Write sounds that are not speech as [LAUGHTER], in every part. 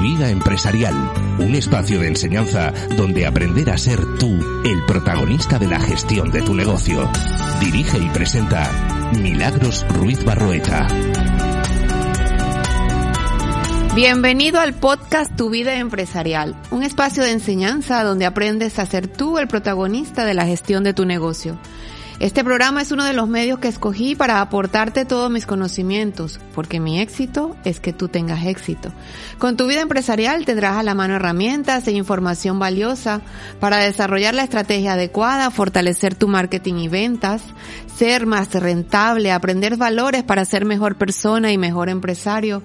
Vida empresarial, un espacio de enseñanza donde aprender a ser tú el protagonista de la gestión de tu negocio. Dirige y presenta Milagros Ruiz Barroeta. Bienvenido al podcast Tu vida empresarial, un espacio de enseñanza donde aprendes a ser tú el protagonista de la gestión de tu negocio. Este programa es uno de los medios que escogí para aportarte todos mis conocimientos, porque mi éxito es que tú tengas éxito. Con tu vida empresarial tendrás a la mano herramientas e información valiosa para desarrollar la estrategia adecuada, fortalecer tu marketing y ventas, ser más rentable, aprender valores para ser mejor persona y mejor empresario,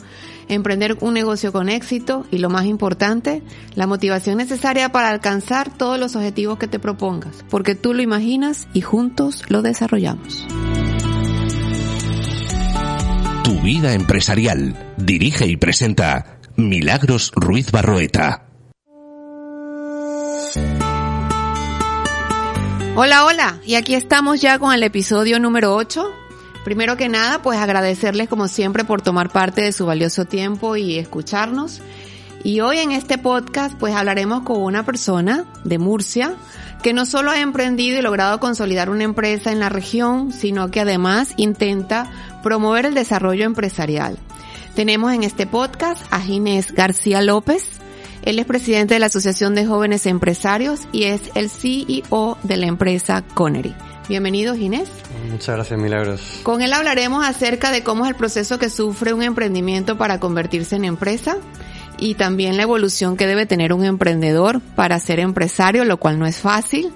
emprender un negocio con éxito y lo más importante, la motivación necesaria para alcanzar todos los objetivos que te propongas, porque tú lo imaginas y juntos lo desarrollamos. Tu vida empresarial. Dirige y presenta Milagros Ruiz Barroeta. Hola, hola, y aquí estamos ya con el episodio número 8 Primero que nada, pues agradecerles como siempre por tomar parte de su valioso tiempo y escucharnos. Y hoy en este podcast pues hablaremos con una persona de Murcia que no solo ha emprendido y logrado consolidar una empresa en la región, sino que además intenta promover el desarrollo empresarial. Tenemos en este podcast a Ginés García López. Él es presidente de la Asociación de Jóvenes Empresarios y es el CEO de la empresa Connery. Bienvenido, Ginés. Muchas gracias, Milagros. Con él hablaremos acerca de cómo es el proceso que sufre un emprendimiento para convertirse en empresa y también la evolución que debe tener un emprendedor para ser empresario, lo cual no es fácil.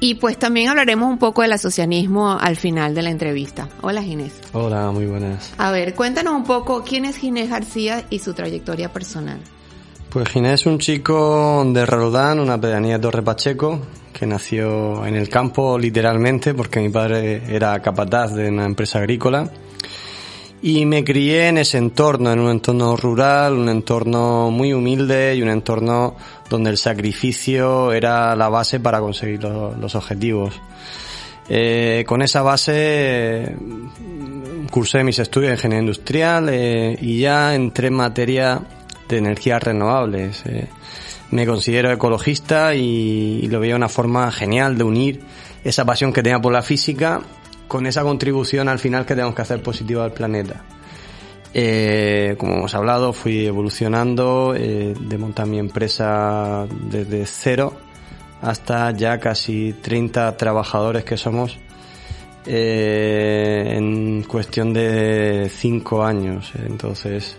Y pues también hablaremos un poco del asocianismo al final de la entrevista. Hola Ginés. Hola, muy buenas. A ver, cuéntanos un poco quién es Ginés García y su trayectoria personal. Pues Ginés es un chico de Roldán, una pedanía de Torre Pacheco, que nació en el campo literalmente porque mi padre era capataz de una empresa agrícola y me crié en ese entorno, en un entorno rural, un entorno muy humilde y un entorno donde el sacrificio era la base para conseguir los, objetivos. Eh, con esa base cursé mis estudios de ingeniería industrial eh, y ya entré en materia de energías renovables. Eh me considero ecologista y, lo veía una forma genial de unir esa pasión que tenía por la física con esa contribución al final que tenemos que hacer positiva al planeta. Eh, como hemos hablado, fui evolucionando eh, de montar mi empresa desde cero hasta ya casi 30 trabajadores que somos eh, en cuestión de 5 años. Entonces,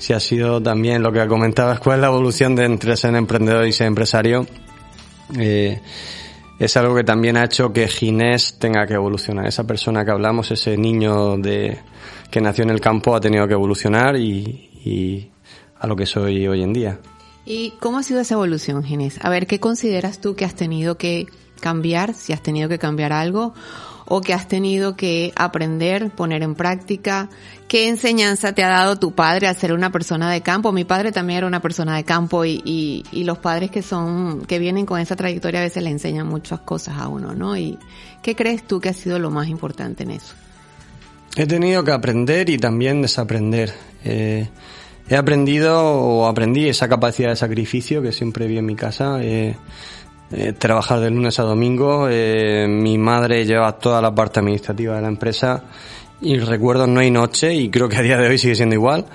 si ha sido también lo que comentabas, cuál es la evolución de entre ser emprendedor y ser empresario. Eh, es algo que también ha hecho que Ginés tenga que evolucionar. Esa persona que hablamos, ese niño de, que nació en el campo, ha tenido que evolucionar y, y a lo que soy hoy en día. ¿Y cómo ha sido esa evolución, Ginés? A ver, ¿qué consideras tú que has tenido que cambiar, si has tenido que cambiar algo? O que has tenido que aprender, poner en práctica? ¿Qué enseñanza te ha dado tu padre a ser una persona de campo? Mi padre también era una persona de campo y, y, los padres que son, que vienen con esa trayectoria a veces le enseñan muchas cosas a uno, ¿no? ¿Y qué crees tú que ha sido lo más importante en eso? He tenido que aprender y también desaprender. Eh, he aprendido o aprendí esa capacidad de sacrificio que siempre vi en mi casa. Eh, eh, trabajar de lunes a domingo. Eh, mi madre lleva toda la parte administrativa de la empresa y recuerdo no hay noche, y creo que a día de hoy sigue siendo igual,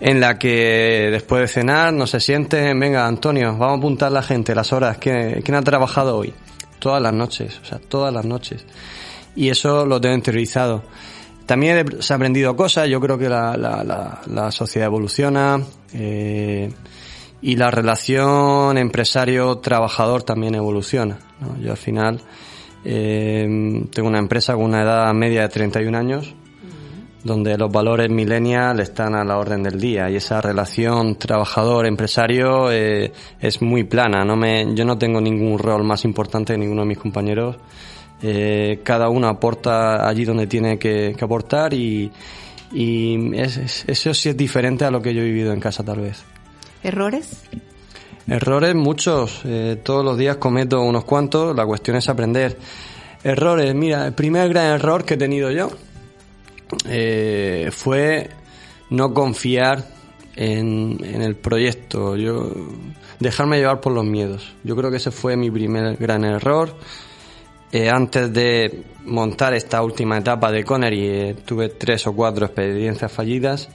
en la que después de cenar no se siente, venga Antonio, vamos a apuntar la gente, las horas, ¿quién, quién ha trabajado hoy? Todas las noches, o sea, todas las noches. Y eso lo tengo interiorizado. También se ha aprendido cosas, yo creo que la, la, la, la sociedad evoluciona. Eh, y la relación empresario-trabajador también evoluciona. Yo al final eh, tengo una empresa con una edad media de 31 años, donde los valores millennial están a la orden del día y esa relación trabajador-empresario eh, es muy plana. No me, yo no tengo ningún rol más importante que ninguno de mis compañeros. Eh, cada uno aporta allí donde tiene que, aportar y, y eso sí es diferente a lo que yo he vivido en casa tal vez. ¿Errores? Errores muchos. Eh, todos los días cometo unos cuantos. La cuestión es aprender. Errores. Mira, el primer gran error que he tenido yo eh, fue no confiar en, el proyecto, yo dejarme llevar por los miedos. Yo creo que ese fue mi primer gran error. Eh, antes de montar esta última etapa de Connery eh, tuve tres o cuatro experiencias fallidas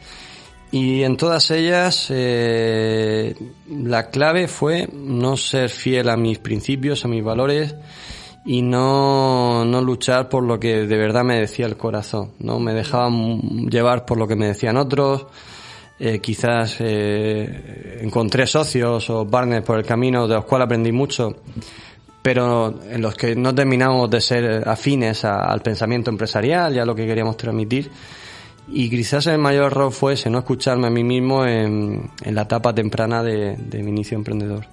y en todas ellas la clave fue no ser fiel a mis principios, a mis valores y no, no luchar por lo que de verdad me decía el corazón, ¿no? Me dejaba llevar por lo que me decían otros, eh, quizás eh, encontré socios o partners por el camino de los cuales aprendí mucho, pero en los que no terminamos de ser afines al pensamiento empresarial y a lo que queríamos transmitir. Y quizás el mayor error fue ese, no escucharme a mí mismo en, en la etapa temprana de, de mi inicio emprendedor.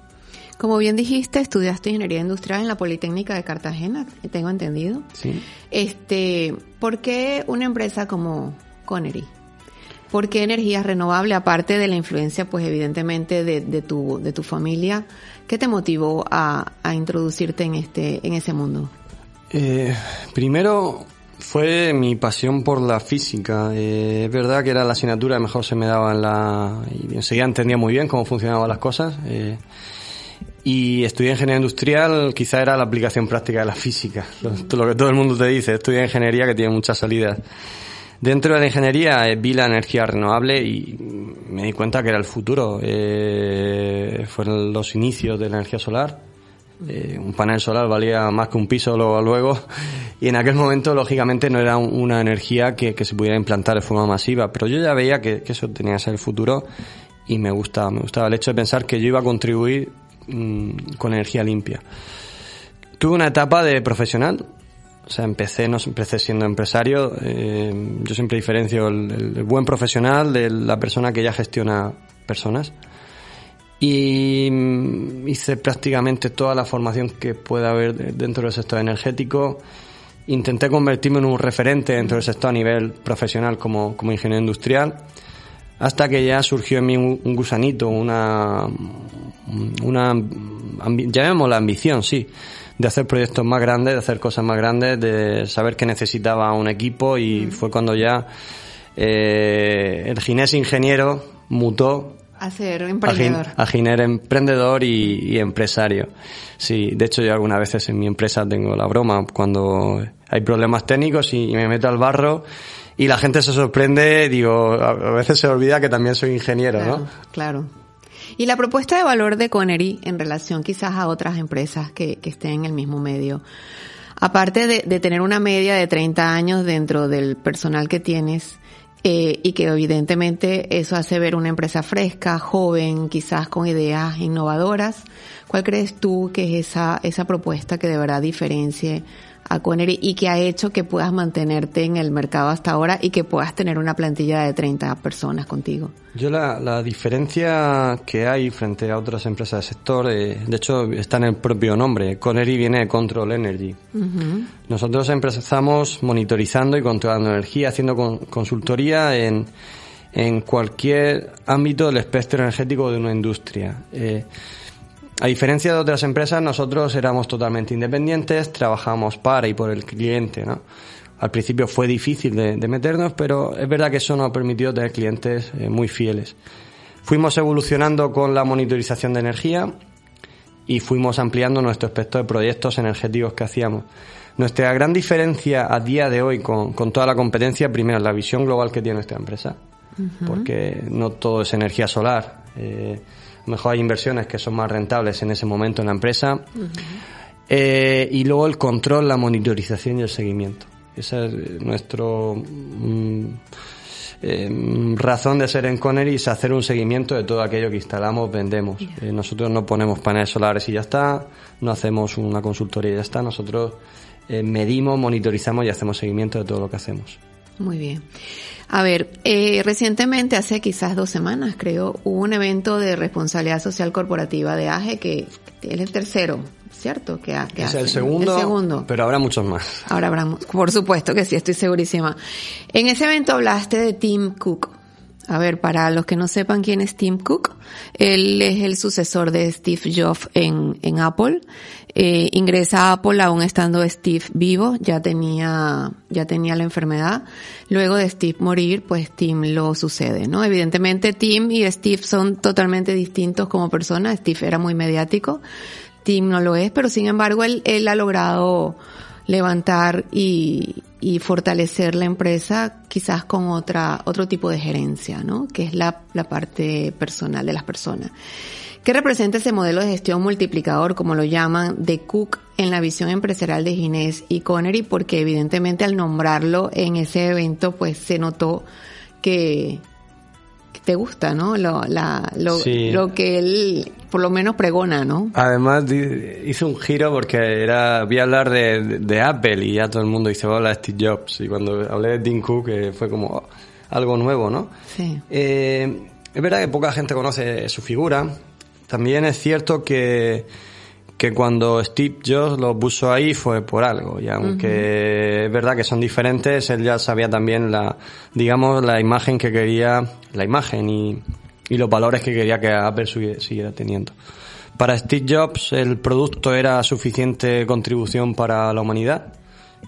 Como bien dijiste, estudiaste ingeniería industrial en la Politécnica de Cartagena, tengo entendido. Sí. Este, ¿por qué una empresa como Connery? ¿Por qué energía renovable, aparte de la influencia, pues evidentemente de, de tu, de tu familia? ¿Qué te motivó a, a introducirte en este, en ese mundo? Eh, primero fue mi pasión por la física. Eh, es verdad que era la asignatura que mejor se me daba en la... y enseguida entendía muy bien cómo funcionaban las cosas. Eh, y estudié ingeniería industrial, quizá era la aplicación práctica de la física, lo, que todo el mundo te dice, estudié ingeniería que tiene muchas salidas. Dentro de la ingeniería eh, vi la energía renovable y me di cuenta que era el futuro. Fueron los inicios de la energía solar. Eh, un panel solar valía más que un piso luego, luego y en aquel momento lógicamente no era una energía que, se pudiera implantar de forma masiva pero yo ya veía que, que, eso tenía que ser el futuro y me gustaba me gustaba el hecho de pensar que yo iba a contribuir Mm, con energía limpia. Tuve una etapa de profesional, o sea, empecé, no empecé siendo empresario. Eh, yo siempre diferencio el, buen profesional de la persona que ya gestiona personas. Y mm, hice prácticamente toda la formación que pueda haber dentro del sector energético. Intenté convertirme en un referente dentro del sector a nivel profesional como, como ingeniero industrial hasta que ya surgió en mí un, gusanito, una, una, llamémosla ambición, sí, de hacer proyectos más grandes, de hacer cosas más grandes, de saber que necesitaba un equipo y fue cuando ya eh, el ginés ingeniero mutó a ser emprendedor. A, emprendedor y, empresario. Sí, de hecho yo algunas veces en mi empresa tengo la broma cuando hay problemas técnicos y me meto al barro y la gente se sorprende, digo, a veces se olvida que también soy ingeniero, ¿no? Claro. Y la propuesta de valor de Connery en relación quizás a otras empresas que, que estén en el mismo medio. Aparte de, de, tener una media de 30 años dentro del personal que tienes, eh, y que evidentemente eso hace ver una empresa fresca, joven, quizás con ideas innovadoras. ¿Cuál crees tú que es esa, esa propuesta que de verdad diferencie a Connery y que ha hecho que puedas mantenerte en el mercado hasta ahora y que puedas tener una plantilla de 30 personas contigo? Yo la, la diferencia que hay frente a otras empresas del sector, eh, de hecho está en el propio nombre, Connery viene de Control Energy. Nosotros empezamos monitorizando y controlando energía, haciendo consultoría en, en cualquier ámbito del espectro energético de una industria. Eh, a diferencia de otras empresas, nosotros éramos totalmente independientes, trabajamos para y por el cliente, ¿no? Al principio fue difícil de, meternos, pero es verdad que eso nos ha permitido tener clientes eh, muy fieles. Fuimos evolucionando con la monitorización de energía y fuimos ampliando nuestro espectro de proyectos energéticos que hacíamos. Nuestra gran diferencia a día de hoy con, con toda la competencia, primero, es la visión global que tiene nuestra empresa, porque no todo es energía solar. Eh, mejor hay inversiones que son más rentables en ese momento en la empresa. Eh, y luego el control, la monitorización y el seguimiento. Esa es nuestro mm, eh, razón de ser en Connery, es hacer un seguimiento de todo aquello que instalamos, vendemos. Eh, nosotros no ponemos paneles solares y ya está, no hacemos una consultoría y ya está. Nosotros medimos, monitorizamos y hacemos seguimiento de todo lo que hacemos. Muy bien. A ver, eh, recientemente, hace quizás dos semanas, creo, hubo un evento de responsabilidad social corporativa de AGE que es el tercero, ¿cierto? Que, es el segundo, el segundo, pero habrá muchos más. Ahora habrá, por supuesto que sí, estoy segurísima. En ese evento hablaste de Tim Cook. A ver, para los que no sepan quién es Tim Cook, él es el sucesor de Steve Jobs en, en Apple. Eh, ingresa a Apple aún estando Steve vivo, ya tenía, ya tenía la enfermedad. Luego de Steve morir, pues Tim lo sucede, ¿no? Evidentemente Tim y Steve son totalmente distintos como personas. Steve era muy mediático, Tim no lo es, pero sin embargo él, él ha logrado levantar y, y fortalecer la empresa quizás con otra, otro tipo de gerencia, ¿no? Que es la, la parte personal de las personas. ¿Qué representa ese modelo de gestión multiplicador, como lo llaman, de Cook en la visión empresarial de Ginés y Connery? Porque evidentemente al nombrarlo en ese evento, pues se notó que, te gusta, ¿no? Lo, la, lo, lo, que él por lo menos pregona, ¿no? Además hizo un giro porque era, vi hablar de, de, Apple y ya todo el mundo dice, hola Steve Jobs. Y cuando hablé de Tim Cook eh, fue como algo nuevo, ¿no? Sí. Eh, es verdad que poca gente conoce su figura, también es cierto que, que cuando Steve Jobs lo puso ahí fue por algo y aunque es verdad que son diferentes él ya sabía también la digamos la imagen que quería la imagen y, y los valores que quería que Apple siguiera teniendo. Para Steve Jobs el producto era suficiente contribución para la humanidad.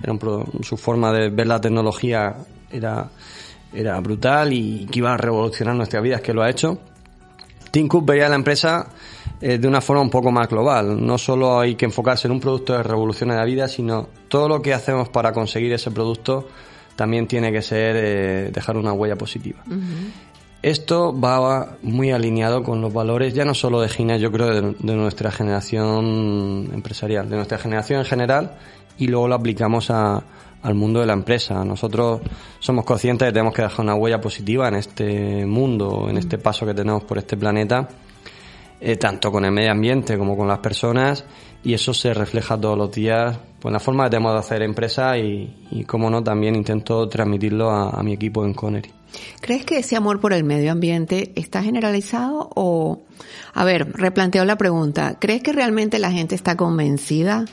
Era su forma de ver la tecnología era era brutal y que iba a revolucionar nuestras vidas que lo ha hecho Tim Cook veía la empresa eh, de una forma un poco más global. No solo hay que enfocarse en un producto de revolución de la vida, sino todo lo que hacemos para conseguir ese producto también tiene que ser eh, dejar una huella positiva. Esto va muy alineado con los valores ya no solo de Gina, yo creo, de, de, nuestra generación empresarial, de nuestra generación en general, y luego lo aplicamos a, al mundo de la empresa. Nosotros somos conscientes de que tenemos que dejar una huella positiva en este mundo, en este paso que tenemos por este planeta, eh, tanto con el medio ambiente como con las personas, y eso se refleja todos los días pues, en la forma que tenemos de hacer empresa y, y como no, también intento transmitirlo a, mi equipo en Connery. ¿Crees que ese amor por el medio ambiente está generalizado o, a ver, replanteo la pregunta, ¿crees que realmente la gente está convencida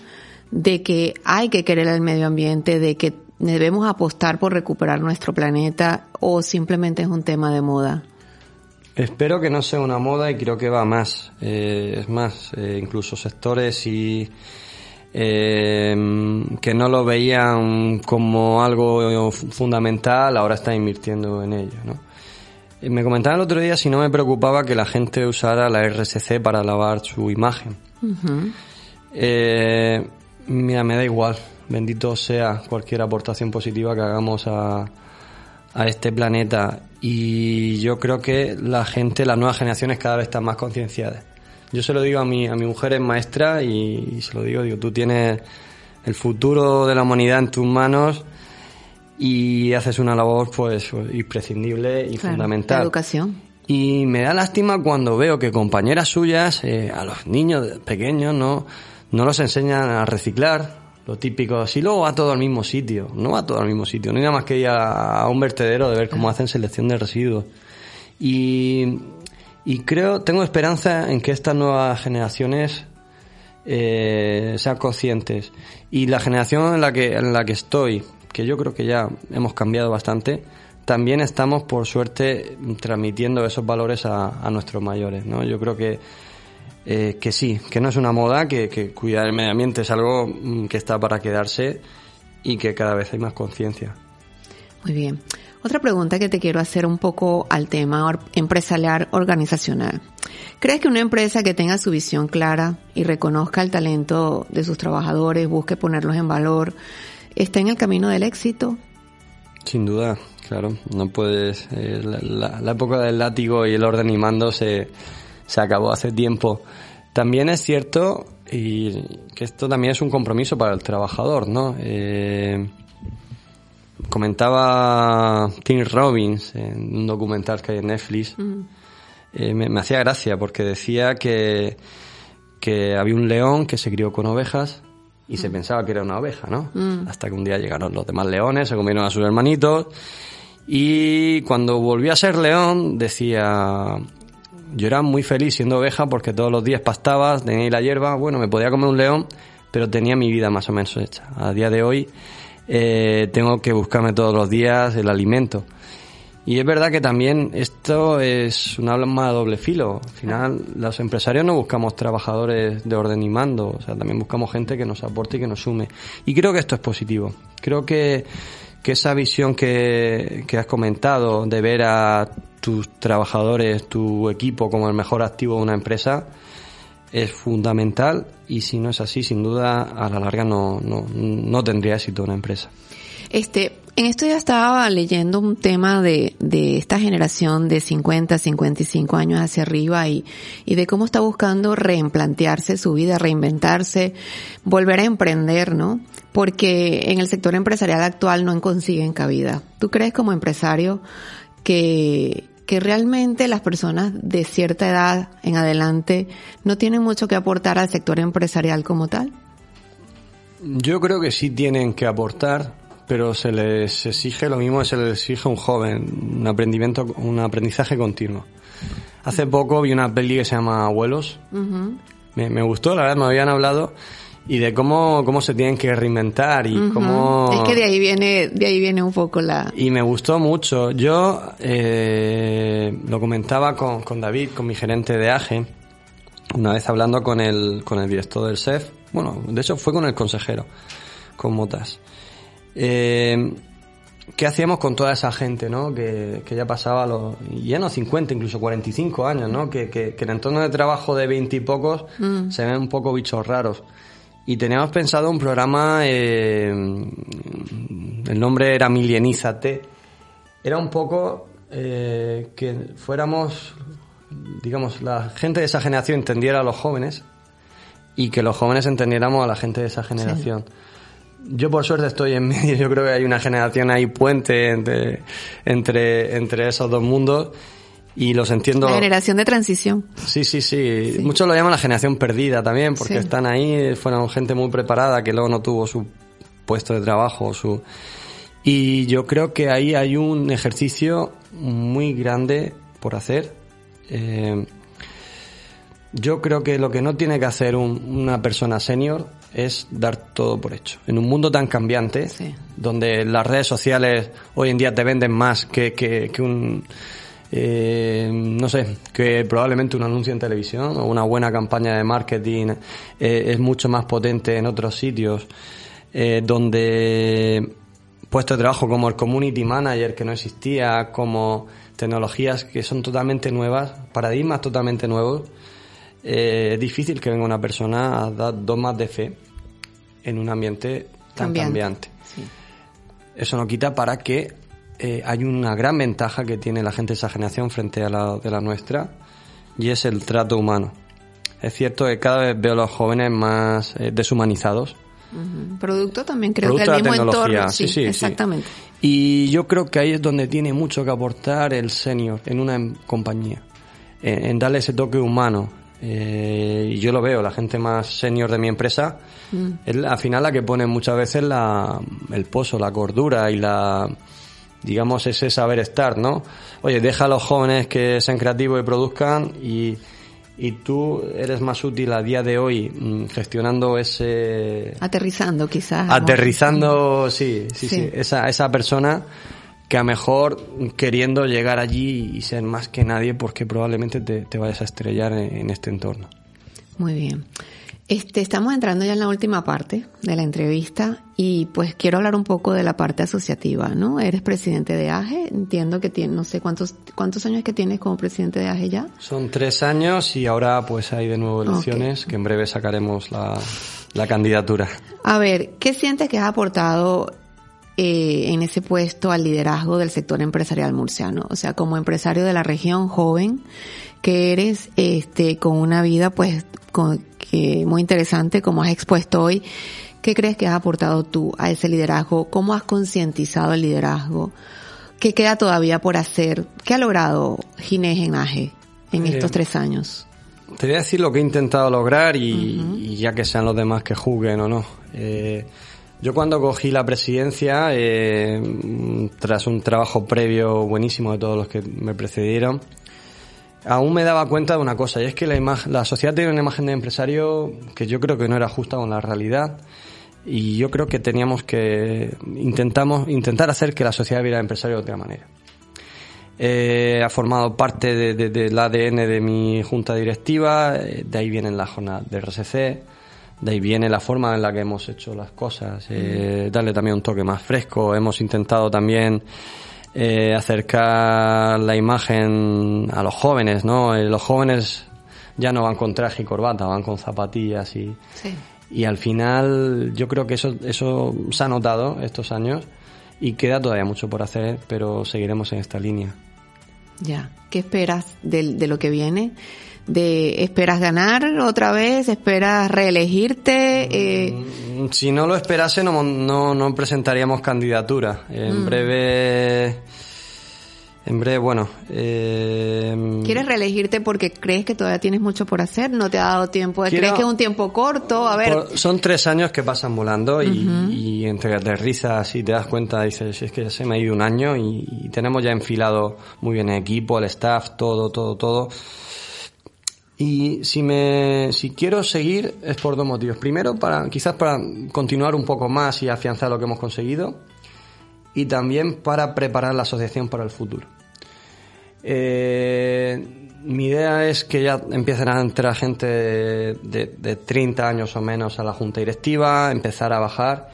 de que hay que querer el medio ambiente, de que debemos apostar por recuperar nuestro planeta o simplemente es un tema de moda? Espero que no sea una moda y creo que va más. Eh, es más, eh, incluso sectores y eh, que no lo veían como algo fundamental ahora están invirtiendo en ello. ¿no? Me comentaban el otro día si no me preocupaba que la gente usara la RSC para lavar su imagen. Mira, me da igual. Bendito sea cualquier aportación positiva que hagamos a, a este planeta. Y yo creo que la gente, las nuevas generaciones cada vez están más concienciadas. Yo se lo digo a mi, a mi mujer, es maestra, y, se lo digo, digo, tú tienes el futuro de la humanidad en tus manos y haces una labor pues imprescindible y fundamental. La educación. Y me da lástima cuando veo que compañeras suyas, eh, a los niños pequeños, no no los enseñan a reciclar, lo típico, si luego va todo al mismo sitio, no va todo al mismo sitio, no hay nada más que ir a, un vertedero de ver cómo hacen selección de residuos. Y, y creo, tengo esperanza en que estas nuevas generaciones eh, sean conscientes. Y la generación en la que, en la que estoy, que yo creo que ya hemos cambiado bastante, también estamos, por suerte, transmitiendo esos valores a, a nuestros mayores, ¿no? Yo creo que eh, que sí, que no es una moda, que, que cuidar el medio ambiente es algo mm, que está para quedarse y que cada vez hay más conciencia. Muy bien. Otra pregunta que te quiero hacer un poco al tema empresarial organizacional. ¿Crees que una empresa que tenga su visión clara y reconozca el talento de sus trabajadores, busque ponerlos en valor, está en el camino del éxito? Sin duda, claro. No puedes. Eh, la, la, época del látigo y el orden y mando se, se acabó hace tiempo. También es cierto y que esto también es un compromiso para el trabajador, ¿no? Eh, comentaba Tim Robbins en un documental que hay en Netflix, mm. eh, me, hacía gracia porque decía que, que había un león que se crió con ovejas y se pensaba que era una oveja, ¿no? Hasta que un día llegaron los demás leones, se comieron a sus hermanitos y cuando volví a ser león decía, yo era muy feliz siendo oveja porque todos los días pastaba, tenía la hierba, bueno, me podía comer un león, pero tenía mi vida más o menos hecha. A día de hoy eh, tengo que buscarme todos los días el alimento. Y es verdad que también esto es una arma de doble filo. Al final, los empresarios no buscamos trabajadores de orden y mando, o sea, también buscamos gente que nos aporte y que nos sume. Y creo que esto es positivo. Creo que, que esa visión que, que has comentado de ver a tus trabajadores, tu equipo como el mejor activo de una empresa, es fundamental y si no es así, sin duda, a la larga no, no, no tendría éxito una empresa. Este, en esto ya estaba leyendo un tema de, de esta generación de 50, 55 años hacia arriba y, y de cómo está buscando reimplantearse su vida, reinventarse, volver a emprender, ¿no? Porque en el sector empresarial actual no consiguen cabida. ¿Tú crees como empresario que, que realmente las personas de cierta edad en adelante no tienen mucho que aportar al sector empresarial como tal? Yo creo que sí tienen que aportar, pero se les exige lo mismo que se les exige a un joven, un aprendimiento, un aprendizaje continuo. Hace poco vi una peli que se llama Abuelos. me, me, gustó, la verdad, me habían hablado y de cómo, cómo se tienen que reinventar y cómo... Es que de ahí viene, de ahí viene un poco la... Y me gustó mucho. Yo eh, lo comentaba con, con David, con mi gerente de AGE, una vez hablando con el, con el director del SEF, bueno, de hecho fue con el consejero, con Motas. Eh, ¿Qué hacíamos con toda esa gente, no? Que, que ya pasaba los, ya no 50, incluso 45 años, ¿no? Que, que, que el entorno de trabajo de 20 y pocos Mm. se ven un poco bichos raros. Y teníamos pensado un programa, eh, el nombre era Milienízate. Era un poco eh, que fuéramos, digamos, la gente de esa generación entendiera a los jóvenes y que los jóvenes entendiéramos a la gente de esa generación. Yo por suerte estoy en [LAUGHS] medio, yo creo que hay una generación ahí puente entre, entre, entre esos dos mundos y los entiendo. La generación de transición. Sí, sí, sí, Muchos lo llaman la generación perdida también, porque Sí. están ahí, fueron gente muy preparada que luego no tuvo su puesto de trabajo, su... Y yo creo que ahí hay un ejercicio muy grande por hacer. Eh, yo creo que lo que no tiene que hacer un- una persona senior es dar todo por hecho. En un mundo tan cambiante, Sí. donde las redes sociales hoy en día te venden más que, que, que un, eh, no sé, que probablemente un anuncio en televisión o una buena campaña de marketing eh, es mucho más potente en otros sitios, eh, donde puestos de trabajo como el community manager que no existía, como tecnologías que son totalmente nuevas, paradigmas totalmente nuevos, eh, es difícil que venga una persona a dar domas de fe en un ambiente tan Cambiante. cambiante. Sí. Eso no quita para que eh, hay una gran ventaja que tiene la gente de esa generación frente a la de la nuestra y es el trato humano. Es cierto que cada vez veo a los jóvenes más eh, deshumanizados. Producto también creo Producto que de el la mismo tecnología, entorno. sí, Sí, sí, sí. exactamente. Y yo creo que ahí es donde tiene mucho que aportar el senior en una em- compañía, en, en darle ese toque humano. Eh, y yo lo veo, la gente más senior de mi empresa, es la- al final la que pone muchas veces la, el pozo, la cordura y la, digamos, ese saber estar, ¿no? Oye, deja a los jóvenes que sean creativos y produzcan y, y tú eres más útil a día de hoy mm, gestionando ese, Aterrizando quizás. aterrizando, sí, sí, sí, Sí. esa, esa persona que a mejor queriendo llegar allí y ser más que nadie porque probablemente te, te vayas a estrellar en, en este entorno. Muy bien. Este, estamos entrando ya en la última parte de la entrevista y pues quiero hablar un poco de la parte asociativa, ¿no? Eres presidente de AGE, entiendo que tienes, no sé cuántos, cuántos años que tienes como presidente de AGE ya. Son tres años y ahora pues hay de nuevo elecciones que en breve sacaremos la, la candidatura. A ver, ¿qué sientes que has aportado eh, en ese puesto al liderazgo del sector empresarial murciano? O sea, como empresario de la región joven que eres, este, con una vida pues con, que muy interesante como has expuesto hoy, ¿qué crees que has aportado tú a ese liderazgo? ¿Cómo has concientizado el liderazgo? ¿Qué queda todavía por hacer? ¿Qué ha logrado Ginés en AGE en Eh, estos tres años? Te voy a decir lo que he intentado lograr y, y ya que sean los demás que juzguen o no. Eh, yo cuando cogí la presidencia, eh, tras un trabajo previo buenísimo de todos los que me precedieron, aún me daba cuenta de una cosa, y es que la, la sociedad tiene una imagen de empresario que yo creo que no era justa con la realidad, y yo creo que teníamos que intentamos intentar hacer que la sociedad viera al empresario de otra manera. Eh, ha formado parte del ADN de mi junta directiva, eh, de ahí viene la jornada de RSC, de ahí viene la forma en la que hemos hecho las cosas, eh, darle también un toque más fresco. Hemos intentado también eh, acercar la imagen a los jóvenes, ¿no? Eh, los jóvenes ya no van con traje y corbata, van con zapatillas y, y al final yo creo que eso, eso se ha notado estos años y queda todavía mucho por hacer, pero seguiremos en esta línea. Ya, ¿qué esperas de, de lo que viene? De esperas ganar otra vez, esperas reelegirte. Eh... Mm, si no lo esperase no, no, no presentaríamos candidatura. En mm. breve... En breve, bueno. Eh, ¿Quieres reelegirte porque crees que todavía tienes mucho por hacer? ¿No te ha dado tiempo? ¿Crees que es un tiempo corto? A ver. son tres años que pasan volando y, y entre te risas y te das cuenta, dices, es que ya se me ha ido un año y, y tenemos ya enfilado muy bien el equipo, el staff, todo, todo, todo. Y si me, si quiero seguir es por dos motivos. Primero, para, quizás para continuar un poco más y afianzar lo que hemos conseguido. Y también para preparar la asociación para el futuro. Eh, mi idea es que ya empiecen a entrar gente de, de, 30 años o menos a la junta directiva, empezar a bajar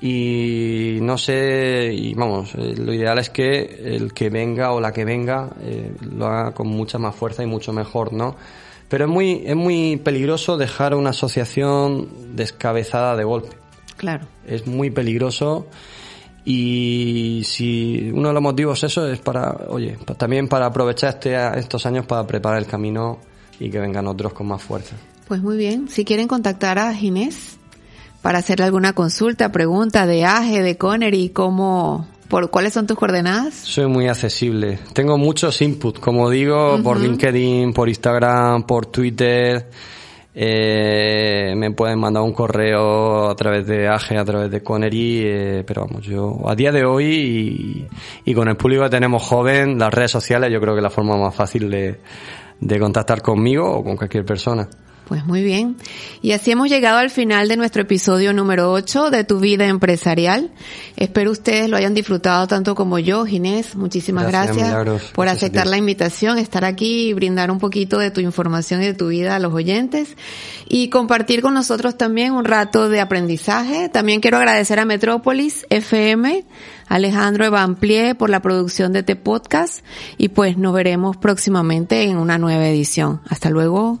y no sé, y vamos, eh, lo ideal es que el que venga o la que venga eh, lo haga con mucha más fuerza y mucho mejor, ¿no? Pero es muy, es muy peligroso dejar una asociación descabezada de golpe. Claro. Es muy peligroso y si uno de los motivos eso es para, oye, también para aprovechar este, estos años para preparar el camino y que vengan otros con más fuerza. Pues muy bien, si quieren contactar a Ginés para hacerle alguna consulta, pregunta de AGE, de Connery, cómo, ¿Por cuáles son tus coordenadas? Soy muy accesible. Tengo muchos inputs, como digo, por LinkedIn, por Instagram, por Twitter. Eh, me pueden mandar un correo a través de AGE, a través de Connery, eh, pero vamos, yo a día de hoy y, con el público que tenemos joven, las redes sociales yo creo que es la forma más fácil de, de contactar conmigo o con cualquier persona. Pues muy bien. Y así hemos llegado al final de nuestro episodio número 8 de Tu Vida Empresarial. Espero ustedes lo hayan disfrutado tanto como yo, Ginés. Muchísimas gracias, por aceptar la invitación, estar aquí y brindar un poquito de tu información y de tu vida a los oyentes y compartir con nosotros también un rato de aprendizaje. También quiero agradecer a Metrópolis FM, Alejandro Evanplie por la producción de este podcast y pues nos veremos próximamente en una nueva edición. Hasta luego.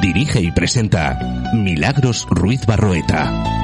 Dirige y presenta Milagros Ruiz Barroeta.